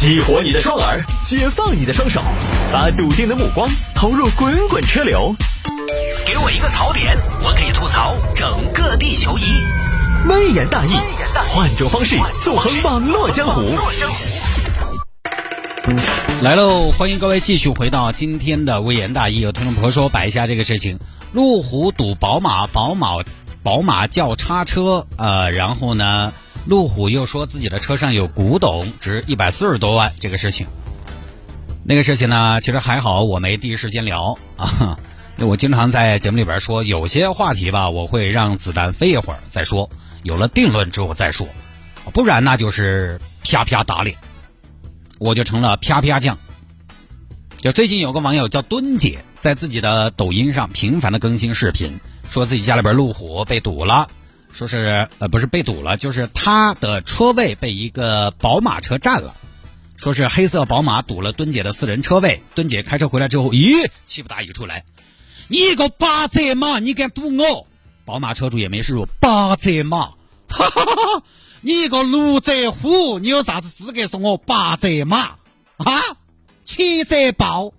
激活你的双耳，解放你的双手，把笃定的目光投入滚滚车流。给我一个槽点，我可以吐槽整个地球仪。微言大义，换种方式纵横网络江湖。来喽，欢迎各位继续回到今天的微言大义。有听众朋友说摆一下这个事情：路虎堵宝马，宝马宝马叫叉车，呃，然后呢，路虎又说自己的车上有古董，值一百四十多万。这个事情，那个事情呢，其实还好，我没第一时间聊啊。因为我经常在节目里边说，有些话题吧，我会让子弹飞一会儿再说，有了定论之后再说，不然那就是啪啪打脸。我就成了啪啪酱。就最近有个网友叫墩姐，在自己的抖音上频繁的更新视频，说自己家里边路虎被堵了，说是呃不是被堵了，就是他的车位被一个宝马车占了，说是黑色宝马堵了墩姐的私人车位。墩姐开车回来之后，咦，气不打一处来，你一个八折马，你敢堵我？宝马车主也没示弱，八折马，哈哈哈哈。你一个六折虎，你有啥子资格说我八折马啊？七折豹，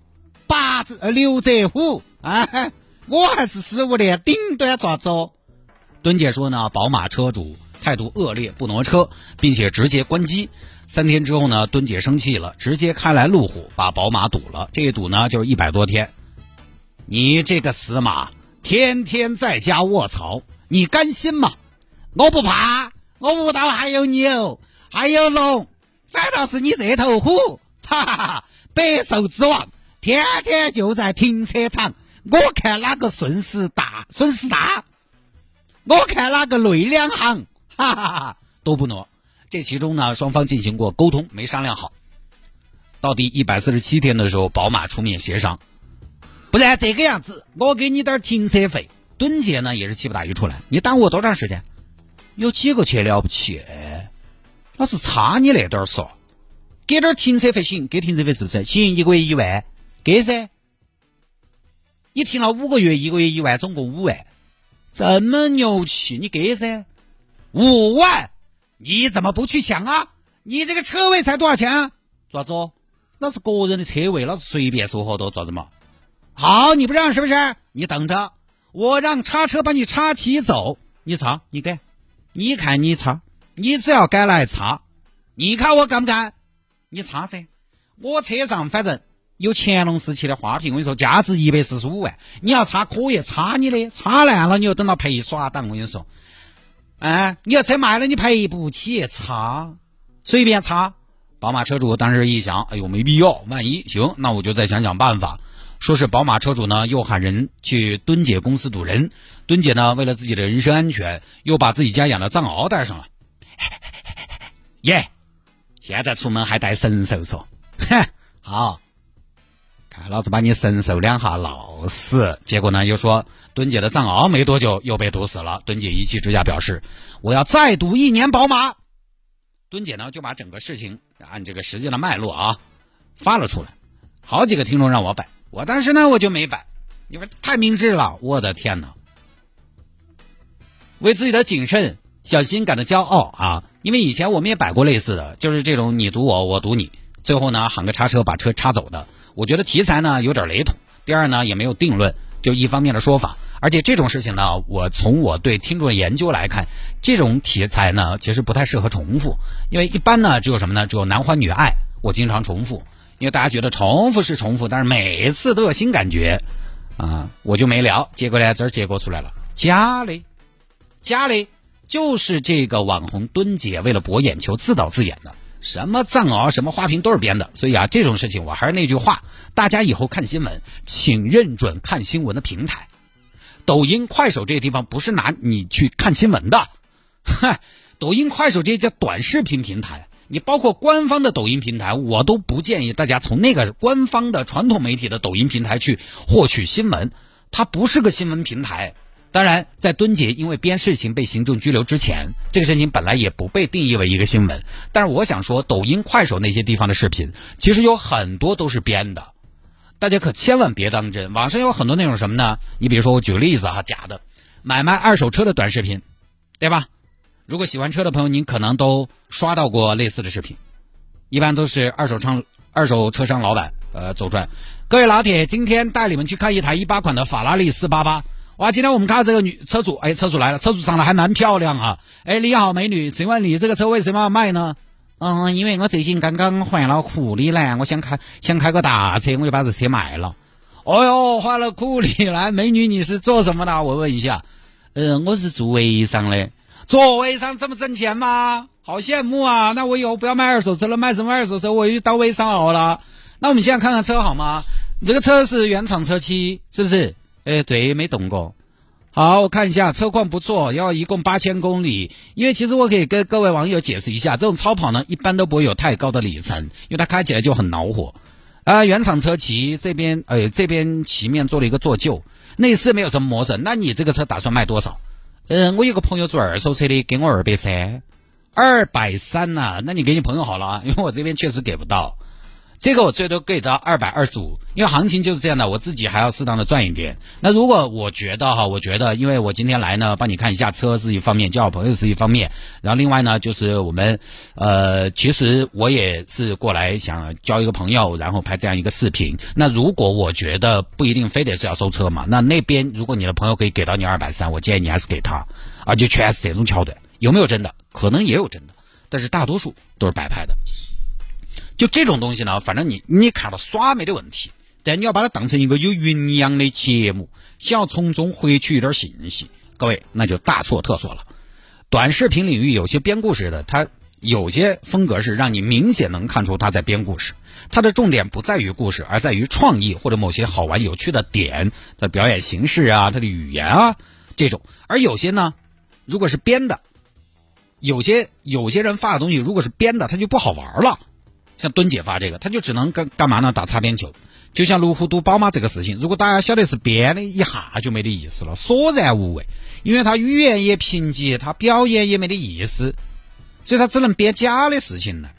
八折六折虎啊？我还是十五的，顶端抓走。墩姐说呢，宝马车主态度恶劣，不挪车，并且直接关机。三天之后呢，墩姐生气了，直接开来路虎把宝马堵了。这一堵呢，就是一百多天。你这个死马，天天在家卧槽，你甘心吗？我不怕。我屋头还有牛，还有龙，反倒是你这头虎，哈哈哈！百兽之王，天天就在停车场，我看哪个损失大，损失大，我看哪个累两行，哈哈哈！都不挪。这其中呢，双方进行过沟通，没商量好。到第一百四十七天的时候，宝马出面协商，不然这个样子，我给你点停车费。墩姐呢，也是气不打一处来，你耽误我多长时间？有几个钱了不起？老子差你那点儿说，给点停车费行，给停车费是不是？行，一个月一万，给噻。你停了五个月，一个月一万，总共五万，这么牛气，你给噻。五万，你怎么不去抢啊？你这个车位才多少钱啊？爪子？老子个人的车位，老子随便收好多，爪子嘛？好，你不让是不是？你等着，我让叉车把你叉起走，你擦，你给。你看你擦，你只要敢来擦，你看我敢不敢？你擦噻！我车上反正有乾隆时期的花瓶，我跟你说，价值一百四十五万。你要擦可以擦你的，擦烂了你就等到赔耍当。我跟你说，哎，你要车卖了你赔不起，擦随便擦。宝马车主当时一想，哎呦没必要，万一行，那我就再想想办法。说是宝马车主呢，又喊人去蹲姐公司堵人。蹲姐呢，为了自己的人身安全，又把自己家养的藏獒带上了。耶，现在出门还带神兽说，哼，好，老子把你神兽两下闹死。结果呢，又说墩姐的藏獒没多久又被毒死了。墩姐一气之下表示，我要再赌一年宝马。墩姐呢，就把整个事情按这个实际的脉络啊发了出来。好几个听众让我摆。我当时呢，我就没摆，因为太明智了。我的天哪！为自己的谨慎、小心感到骄傲啊！因为以前我们也摆过类似的，就是这种你赌我，我赌你，最后呢喊个叉车把车叉走的。我觉得题材呢有点雷同。第二呢也没有定论，就一方面的说法。而且这种事情呢，我从我对听众的研究来看，这种题材呢其实不太适合重复，因为一般呢只有什么呢？只有男欢女爱，我经常重复。因为大家觉得重复是重复，但是每次都有新感觉，啊，我就没聊。结果呢，这儿结果出来了，假的，假的，就是这个网红墩姐为了博眼球自导自演的，什么藏獒，什么花瓶都是编的。所以啊，这种事情我还是那句话，大家以后看新闻，请认准看新闻的平台。抖音、快手这些地方不是拿你去看新闻的，嗨，抖音、快手这些叫短视频平台。你包括官方的抖音平台，我都不建议大家从那个官方的传统媒体的抖音平台去获取新闻，它不是个新闻平台。当然，在敦杰因为编事情被行政拘留之前，这个事情本来也不被定义为一个新闻。但是我想说，抖音、快手那些地方的视频，其实有很多都是编的，大家可千万别当真。网上有很多那种什么呢？你比如说，我举个例子啊，假的买卖二手车的短视频，对吧？如果喜欢车的朋友，您可能都刷到过类似的视频。一般都是二手商二手车商老板呃走转。各位老铁，今天带你们去看一台一八款的法拉利四八八。哇，今天我们看到这个女车主，哎，车主来了，车主长得还蛮漂亮啊。哎，你好，美女，请问你这个车为什么要卖呢？嗯，因为我最近刚刚换了库里南，我想开想开个大车，我就把这车卖了。哦哟，换了库里南，美女你是做什么的？我问一下。嗯，我是做微商的。做微商这么挣钱吗？好羡慕啊！那我以后不要卖二手车了，卖什么二手车？我去当微商好了。那我们现在看看车好吗？这个车是原厂车漆，是不是？哎，对，没动过。好，我看一下，车况不错，要一共八千公里。因为其实我可以跟各位网友解释一下，这种超跑呢，一般都不会有太高的里程，因为它开起来就很恼火。啊，原厂车漆这边，哎，这边漆面做了一个做旧，内饰没有什么磨损。那你这个车打算卖多少？嗯，我有个朋友做二手车的，给我二百三，二百三呐，那你给你朋友好了啊，因为我这边确实给不到。这个我最多给到二百二十五，因为行情就是这样的，我自己还要适当的赚一点。那如果我觉得哈，我觉得，因为我今天来呢，帮你看一下车是一方面，交朋友是一方面，然后另外呢，就是我们，呃，其实我也是过来想交一个朋友，然后拍这样一个视频。那如果我觉得不一定非得是要收车嘛，那那边如果你的朋友可以给到你二百三，我建议你还是给他，而且全是这种桥段，有没有真的？可能也有真的，但是大多数都是摆拍的。就这种东西呢，反正你你看到耍没得问题，但你要把它当成一个有营养的节目，想要从中获取一点信息，各位那就大错特错了。短视频领域有些编故事的，它有些风格是让你明显能看出他在编故事，它的重点不在于故事，而在于创意或者某些好玩有趣的点，的表演形式啊，它的语言啊这种。而有些呢，如果是编的，有些有些人发的东西如果是编的，它就不好玩了。像蹲姐发这个，他就只能干干嘛呢？打擦边球。就像路虎堵宝马这个事情，如果大家晓得是编的，一下就没得意思了，索然无味。因为他语言也贫瘠，他表演也没得意思，所以他只能编假的事情呢。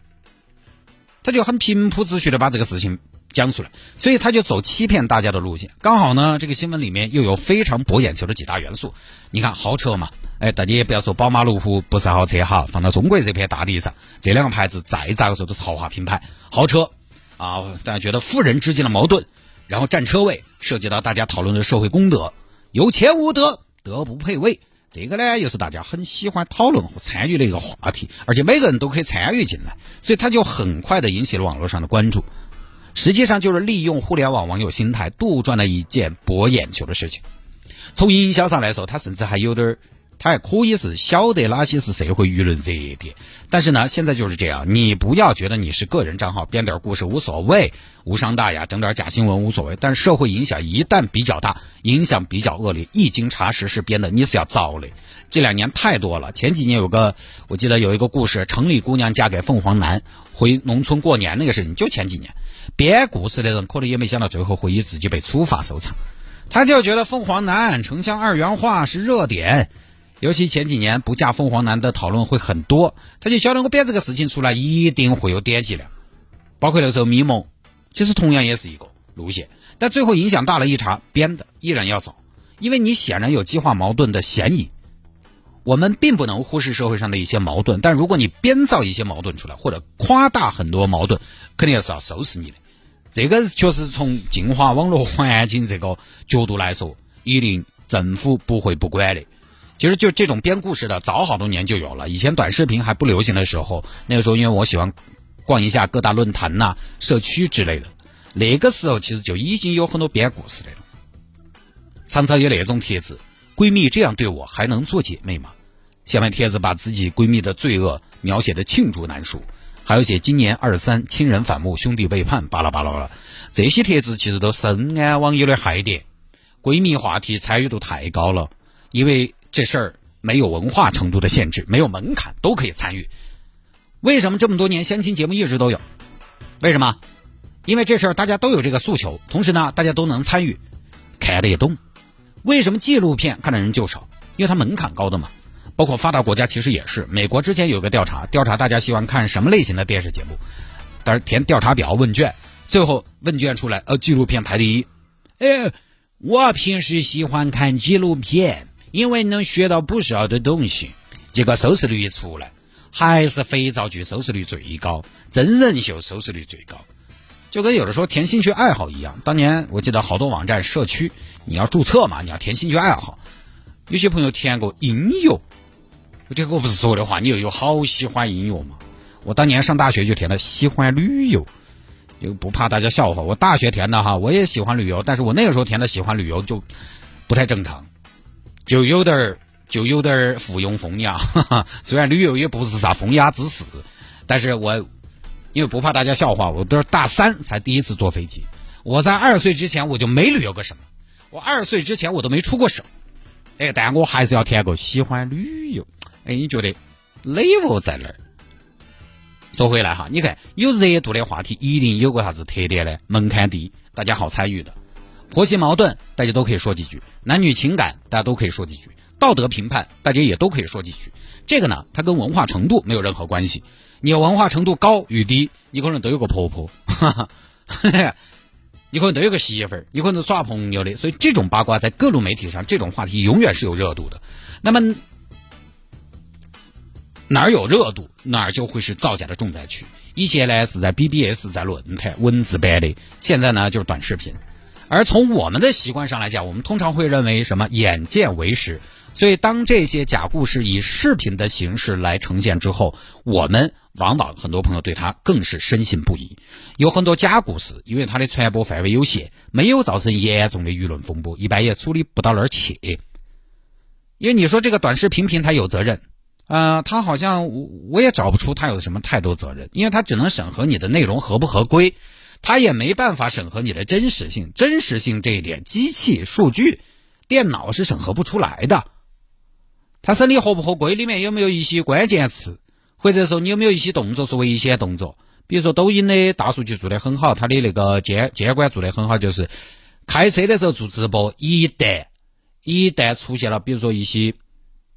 他就很平铺直叙的把这个事情讲出来，所以他就走欺骗大家的路线。刚好呢，这个新闻里面又有非常博眼球的几大元素。你看豪车嘛。哎，大家也不要说宝马、路虎不是豪车哈，放到中国这片大地上，这两个牌子再咋个说都是豪华品牌、豪车啊。大家觉得富人之间的矛盾，然后占车位，涉及到大家讨论的社会公德，有钱无德，德不配位，这个呢又是大家很喜欢讨论和参与的一个话题，而且每个人都可以参与进来，所以他就很快的引起了网络上的关注。实际上就是利用互联网网友心态，杜撰了一件博眼球的事情。从营销上来说，他甚至还有点儿。他还可以是晓得哪些是社会舆论热点，但是呢，现在就是这样，你不要觉得你是个人账号编点故事无所谓，无伤大雅，整点假新闻无所谓。但是社会影响一旦比较大，影响比较恶劣，一经查实是编的，你是要遭的。这两年太多了，前几年有个，我记得有一个故事，城里姑娘嫁给凤凰男，回农村过年那个事情，就前几年，编故事的人可能也没想到最后会以自己被处罚收场，他就觉得凤凰男城乡二元化是热点。尤其前几年不嫁凤凰男的讨论会很多，他就晓得我编这个事情出来一定会有点击量，包括那时候咪蒙，其实同样也是一个路线，但最后影响大了，一查编的依然要走，因为你显然有激化矛盾的嫌疑。我们并不能忽视社会上的一些矛盾，但如果你编造一些矛盾出来，或者夸大很多矛盾，肯定是要收拾你的。这个确实从净化网络 环境这个角度来说，一定政府不会不管的。其实就这种编故事的，早好多年就有了。以前短视频还不流行的时候，那个时候因为我喜欢逛一下各大论坛呐、社区之类的，那个时候其实就已经有很多编故事的了。常常有那种帖子：“闺蜜这样对我，还能做姐妹吗？”下面帖子把自己闺蜜的罪恶描写的罄竹难书，还有写今年二三亲人反目、兄弟背叛，巴拉巴拉了。这些帖子其实都深谙网友的害点，闺蜜话题参与度太高了，因为。这事儿没有文化程度的限制，没有门槛，都可以参与。为什么这么多年相亲节目一直都有？为什么？因为这事儿大家都有这个诉求，同时呢，大家都能参与，看得也懂。为什么纪录片看的人就少？因为它门槛高的嘛。包括发达国家其实也是。美国之前有个调查，调查大家喜欢看什么类型的电视节目，但是填调查表问卷，最后问卷出来，呃，纪录片排第一。哎，我平时喜欢看纪录片。因为能学到不少的东西，结果收视率一出来，还是肥皂剧收视率最高，真人秀收视率最高。就跟有的时候填兴趣爱好一样，当年我记得好多网站社区，你要注册嘛，你要填兴趣爱好，有些朋友填过音乐，这个我不是说的话，你又有好喜欢音乐嘛？我当年上大学就填了喜欢旅游，就不怕大家笑话。我大学填的哈，我也喜欢旅游，但是我那个时候填的喜欢旅游就不太正常，就有点儿就有点儿附庸风雅。虽然旅游也不是啥风雅之事，但是我。因为不怕大家笑话，我都是大三才第一次坐飞机。我在二十岁之前我就没旅游过什么，我二十岁之前我都没出过省。哎，但我还是要填个喜欢旅游。哎，你觉得 level 在哪儿？说回来哈，你看有热度的话题，一定有个啥子特点呢？门槛低，大家好参与的。婆媳矛盾，大家都可以说几句；男女情感，大家都可以说几句；道德评判，大家也都可以说几句。这个呢，它跟文化程度没有任何关系。你文化程度高与低，你可能都有个婆婆，哈 哈你可能都有个媳妇儿，你可能耍朋友的，所以这种八卦在各路媒体上，这种话题永远是有热度的。那么哪儿有热度，哪儿就会是造假的重灾区。以前呢是在 BBS，在论坛文字版的，现在呢就是短视频。而从我们的习惯上来讲，我们通常会认为什么眼见为实。所以，当这些假故事以视频的形式来呈现之后，我们往往很多朋友对他更是深信不疑。有很多假故事，因为它的传播范围有限，没有造成严重的舆论风波，一般也处理不到那儿去。因为你说这个短视频平台有责任，呃，他好像我也找不出他有什么太多责任，因为他只能审核你的内容合不合规，他也没办法审核你的真实性。真实性这一点，机器、数据、电脑是审核不出来的。他审理合不合规，里面有没有一些关键词，或者说你有没有一些动作是危险动作？比如说抖音的大数据做得很好，它的那个监监管做得很好，就是开车的时候做直播，一旦一旦出现了，比如说一些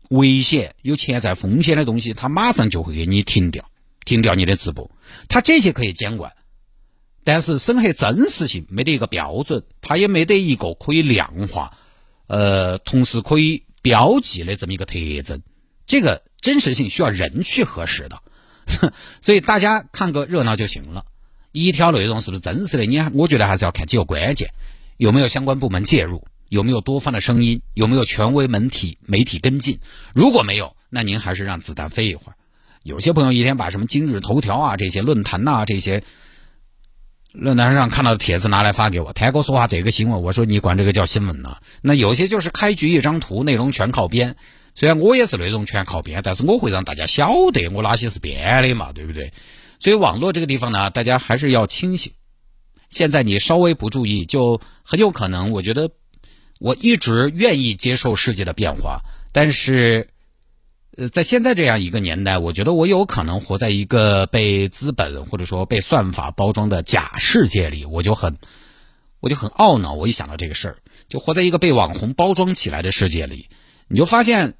危险、有潜在风险的东西，它马上就会给你停掉，停掉你的直播。它这些可以监管，但是审核真实性没得一个标准，它也没得一个可以量化，呃，同时可以。标记的这么一个特征，这个真实性需要人去核实的，所以大家看个热闹就行了。一条内容是不是真实的？你我觉得还是要看几个关键：有没有相关部门介入，有没有多方的声音，有没有权威媒体媒体跟进。如果没有，那您还是让子弹飞一会儿。有些朋友一天把什么今日头条啊这些论坛呐这些。论坛上看到的帖子拿来发给我，他还跟我说话这个新闻，我说你管这个叫新闻呢？那有些就是开局一张图，内容全靠编。虽然我也是内容全靠编，但是我会让大家晓得我哪些是编的嘛，对不对？所以网络这个地方呢，大家还是要清醒。现在你稍微不注意，就很有可能。我觉得我一直愿意接受世界的变化，但是。呃，在现在这样一个年代，我觉得我有可能活在一个被资本或者说被算法包装的假世界里，我就很，我就很懊恼。我一想到这个事儿，就活在一个被网红包装起来的世界里，你就发现，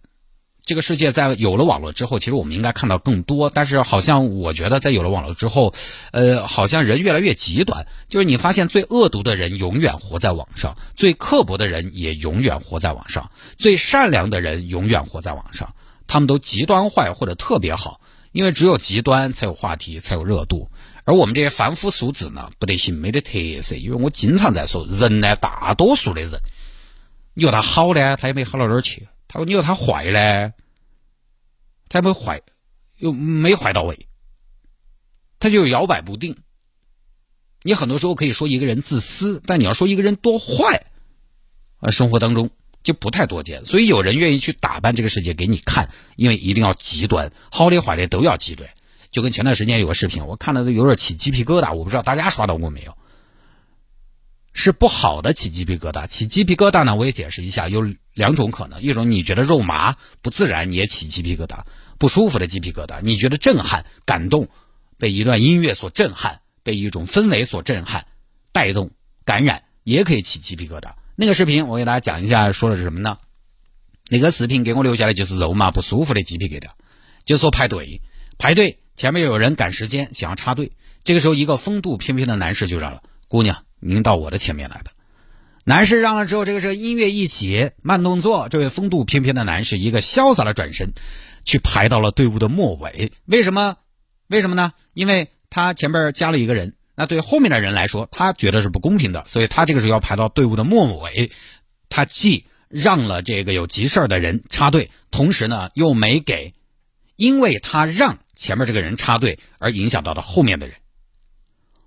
这个世界在有了网络之后，其实我们应该看到更多。但是好像我觉得，在有了网络之后，呃，好像人越来越极端。就是你发现最恶毒的人永远活在网上，最刻薄的人也永远活在网上，最善良的人永远活在网上。他们都极端坏或者特别好，因为只有极端才有话题，才有热度。而我们这些凡夫俗子呢，不得行，没得特色。因为我经常在说，人呢，大多数的人，你说他好呢，他也没好到哪儿去；他说你说他坏呢，他也没坏，又没坏到位，他就摇摆不定。你很多时候可以说一个人自私，但你要说一个人多坏，啊，生活当中。就不太多见，所以有人愿意去打扮这个世界给你看，因为一定要极端，好的坏的都要极端。就跟前段时间有个视频，我看了都有点起鸡皮疙瘩，我不知道大家刷到过没有？是不好的起鸡皮疙瘩，起鸡皮疙瘩呢，我也解释一下，有两种可能：一种你觉得肉麻不自然，你也起鸡皮疙瘩，不舒服的鸡皮疙瘩；你觉得震撼、感动，被一段音乐所震撼，被一种氛围所震撼、带动、感染，也可以起鸡皮疙瘩。那个视频我给大家讲一下，说的是什么呢？那个视频给我留下的就是肉麻不舒服的鸡皮疙瘩，就说排队，排队前面有人赶时间想要插队，这个时候一个风度翩翩的男士就让了，姑娘您到我的前面来吧。男士让了之后，这个时候音乐一起，慢动作，这位风度翩翩的男士一个潇洒的转身，去排到了队伍的末尾。为什么？为什么呢？因为他前边加了一个人，那对后面的人来说，他觉得是不公平的，所以他这个时候要排到队伍的末尾。他既让了这个有急事的人插队，同时呢又没给，因为他让前面这个人插队而影响到了后面的人。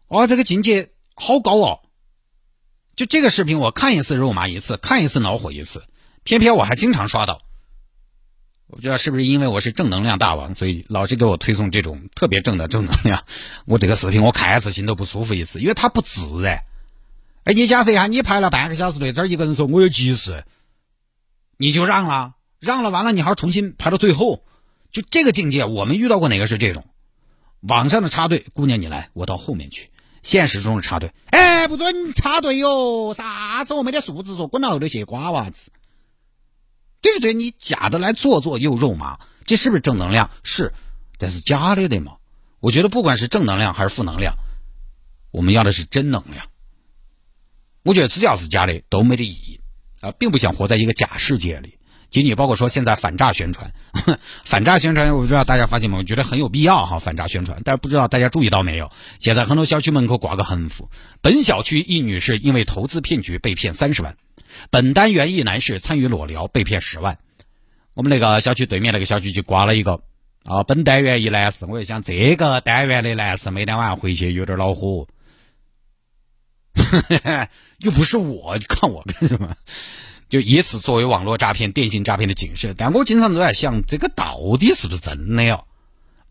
哇，这个境界好高哦！就这个视频，我看一次肉麻一次，看一次恼火一次，偏偏我还经常刷到。我不知道是不是因为我是正能量大王，所以老是给我推送这种特别正的正能量。我这个视频我看一次心都不舒服一次，因为它不自然。哎，你假设一下，你排了半个小时队，这儿一个人说我有急事，你就让了，让了完了，你还要重新排到最后，就这个境界，我们遇到过哪个是这种？网上的插队，姑娘你来，我到后面去。现实中的插队，哎，不准插队哟！啥子我没得素质，说滚到后头去，瓜娃子。对不对？你假的来做作又肉麻，这是不是正能量？是，但是假的的嘛。我觉得不管是正能量还是负能量，我们要的是真能量。我觉得只要是假的都没得意义啊，并不想活在一个假世界里。仅仅包括说现在反诈宣传，反诈宣传，我不知道大家发现没有？我觉得很有必要哈，反诈宣传。但是不知道大家注意到没有？现在很多小区门口挂个横幅：本小区一女士因为投资骗局被骗三十万。本单元一男士参与裸聊被骗十万，我们那个小区对面那个小区就挂了一个啊，本单元一男士，我就想这个单元的男士每天晚上回去有点恼火，又不是我，你看我干什么？就以此作为网络诈骗、电信诈骗的警示。但我经常都在想，这个到底是不是真的呀？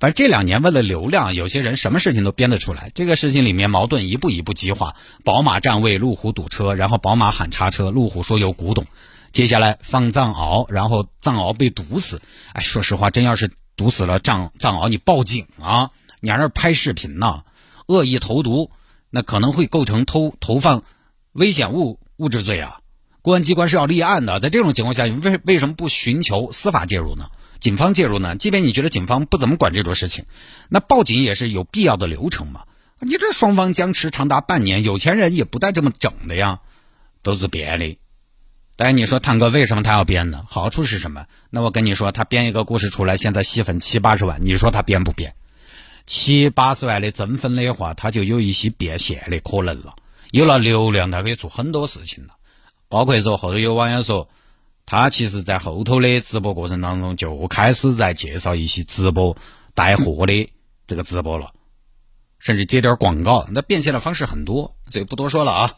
反正这两年为了流量，有些人什么事情都编得出来。这个事情里面矛盾一步一步激化，宝马占位，路虎堵车，然后宝马喊叉车，路虎说有古董。接下来放藏獒，然后藏獒被毒死。哎，说实话，真要是毒死了藏藏獒，你报警啊？你还是拍视频呢？恶意投毒，那可能会构成偷投放危险物物质罪啊！公安机关是要立案的。在这种情况下，为为什么不寻求司法介入呢？警方介入呢？即便你觉得警方不怎么管这种事情，那报警也是有必要的流程嘛？你这双方僵持长达半年，有钱人也不带这么整的呀，都是编的。但是你说坦哥为什么他要编呢？好处是什么？那我跟你说，他编一个故事出来，现在戏份七八十万，你说他编不编？七八十万的增粉的话，他就有一些变现的可能了。有了流量，他可以做很多事情了。包括说后头有网友说。他其实，在后头的直播过程当中，就开始在介绍一些直播带货的这个直播了，甚至接点广告。那变现的方式很多，所以不多说了啊。